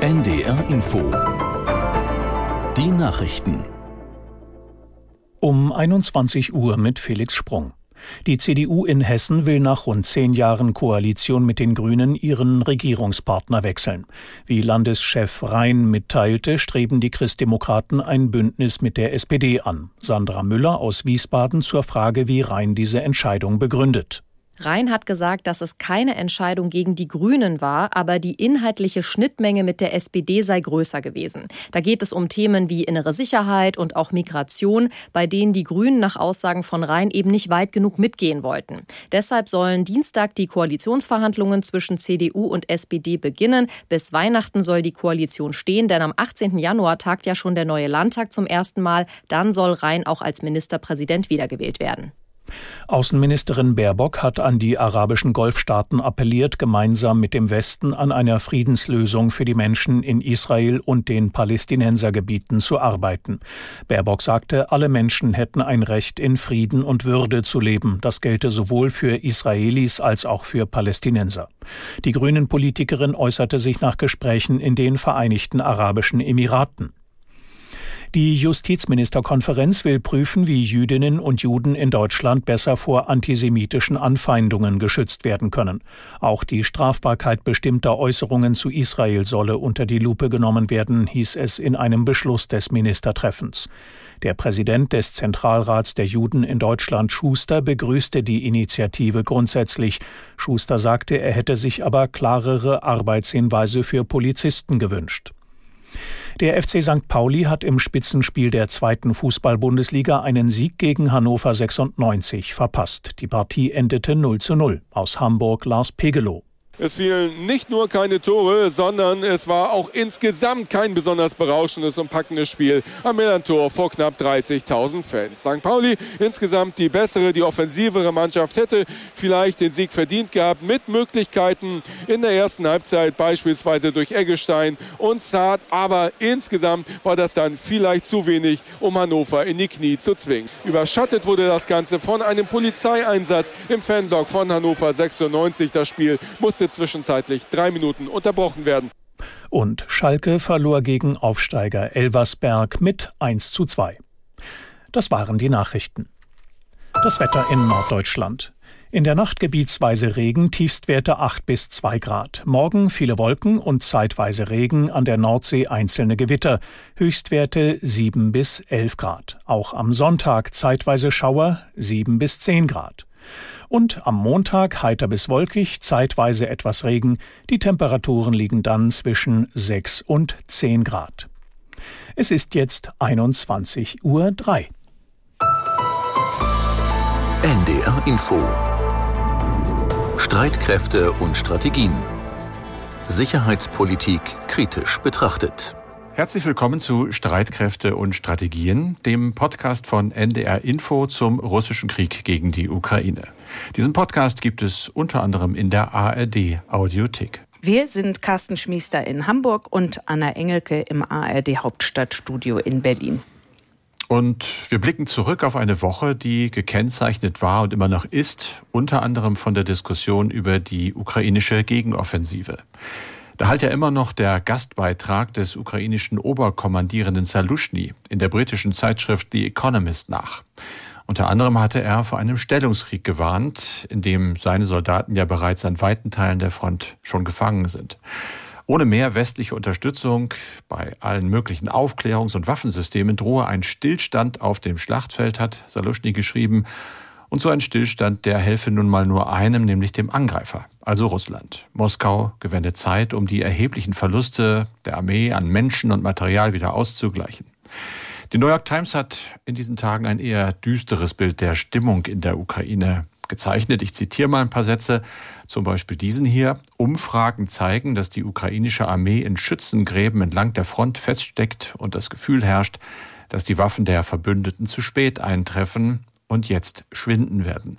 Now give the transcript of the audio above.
NDR Info Die Nachrichten um 21 Uhr mit Felix Sprung. Die CDU in Hessen will nach rund zehn Jahren Koalition mit den Grünen ihren Regierungspartner wechseln. Wie Landeschef Rhein mitteilte, streben die Christdemokraten ein Bündnis mit der SPD an. Sandra Müller aus Wiesbaden zur Frage, wie Rhein diese Entscheidung begründet. Rhein hat gesagt, dass es keine Entscheidung gegen die Grünen war, aber die inhaltliche Schnittmenge mit der SPD sei größer gewesen. Da geht es um Themen wie innere Sicherheit und auch Migration, bei denen die Grünen nach Aussagen von Rhein eben nicht weit genug mitgehen wollten. Deshalb sollen Dienstag die Koalitionsverhandlungen zwischen CDU und SPD beginnen. Bis Weihnachten soll die Koalition stehen, denn am 18. Januar tagt ja schon der neue Landtag zum ersten Mal. Dann soll Rhein auch als Ministerpräsident wiedergewählt werden. Außenministerin Baerbock hat an die arabischen Golfstaaten appelliert, gemeinsam mit dem Westen an einer Friedenslösung für die Menschen in Israel und den Palästinensergebieten zu arbeiten. Baerbock sagte, alle Menschen hätten ein Recht, in Frieden und Würde zu leben. Das gelte sowohl für Israelis als auch für Palästinenser. Die Grünen Politikerin äußerte sich nach Gesprächen in den Vereinigten Arabischen Emiraten. Die Justizministerkonferenz will prüfen, wie Jüdinnen und Juden in Deutschland besser vor antisemitischen Anfeindungen geschützt werden können. Auch die Strafbarkeit bestimmter Äußerungen zu Israel solle unter die Lupe genommen werden, hieß es in einem Beschluss des Ministertreffens. Der Präsident des Zentralrats der Juden in Deutschland, Schuster, begrüßte die Initiative grundsätzlich. Schuster sagte, er hätte sich aber klarere Arbeitshinweise für Polizisten gewünscht. Der FC St. Pauli hat im Spitzenspiel der zweiten Fußball-Bundesliga einen Sieg gegen Hannover 96 verpasst. Die Partie endete 0 zu 0. Aus Hamburg Lars Pegelow. Es fielen nicht nur keine Tore, sondern es war auch insgesamt kein besonders berauschendes und packendes Spiel am Millantor vor knapp 30.000 Fans. St. Pauli insgesamt die bessere, die offensivere Mannschaft hätte vielleicht den Sieg verdient gehabt mit Möglichkeiten in der ersten Halbzeit beispielsweise durch Eggestein und Zart, aber insgesamt war das dann vielleicht zu wenig, um Hannover in die Knie zu zwingen. Überschattet wurde das Ganze von einem Polizeieinsatz im Fanblock von Hannover 96. Das Spiel musste zwischenzeitlich drei Minuten unterbrochen werden. Und Schalke verlor gegen Aufsteiger Elversberg mit 1 zu 2. Das waren die Nachrichten. Das Wetter in Norddeutschland. In der Nacht gebietsweise Regen, Tiefstwerte 8 bis 2 Grad. Morgen viele Wolken und zeitweise Regen, an der Nordsee einzelne Gewitter. Höchstwerte 7 bis 11 Grad. Auch am Sonntag zeitweise Schauer 7 bis 10 Grad. Und am Montag heiter bis wolkig, zeitweise etwas Regen. Die Temperaturen liegen dann zwischen 6 und 10 Grad. Es ist jetzt 21.03 Uhr. NDR Info Streitkräfte und Strategien. Sicherheitspolitik kritisch betrachtet. Herzlich willkommen zu Streitkräfte und Strategien, dem Podcast von NDR Info zum russischen Krieg gegen die Ukraine. Diesen Podcast gibt es unter anderem in der ARD Audiothek. Wir sind Carsten Schmiester in Hamburg und Anna Engelke im ARD Hauptstadtstudio in Berlin. Und wir blicken zurück auf eine Woche, die gekennzeichnet war und immer noch ist, unter anderem von der Diskussion über die ukrainische Gegenoffensive. Da halt ja immer noch der Gastbeitrag des ukrainischen Oberkommandierenden Salushny in der britischen Zeitschrift The Economist nach. Unter anderem hatte er vor einem Stellungskrieg gewarnt, in dem seine Soldaten ja bereits an weiten Teilen der Front schon gefangen sind. Ohne mehr westliche Unterstützung bei allen möglichen Aufklärungs- und Waffensystemen drohe ein Stillstand auf dem Schlachtfeld, hat Salushny geschrieben. Und so ein Stillstand, der helfe nun mal nur einem, nämlich dem Angreifer, also Russland. Moskau gewende Zeit, um die erheblichen Verluste der Armee an Menschen und Material wieder auszugleichen. Die New York Times hat in diesen Tagen ein eher düsteres Bild der Stimmung in der Ukraine gezeichnet. Ich zitiere mal ein paar Sätze, zum Beispiel diesen hier. Umfragen zeigen, dass die ukrainische Armee in Schützengräben entlang der Front feststeckt und das Gefühl herrscht, dass die Waffen der Verbündeten zu spät eintreffen und jetzt schwinden werden.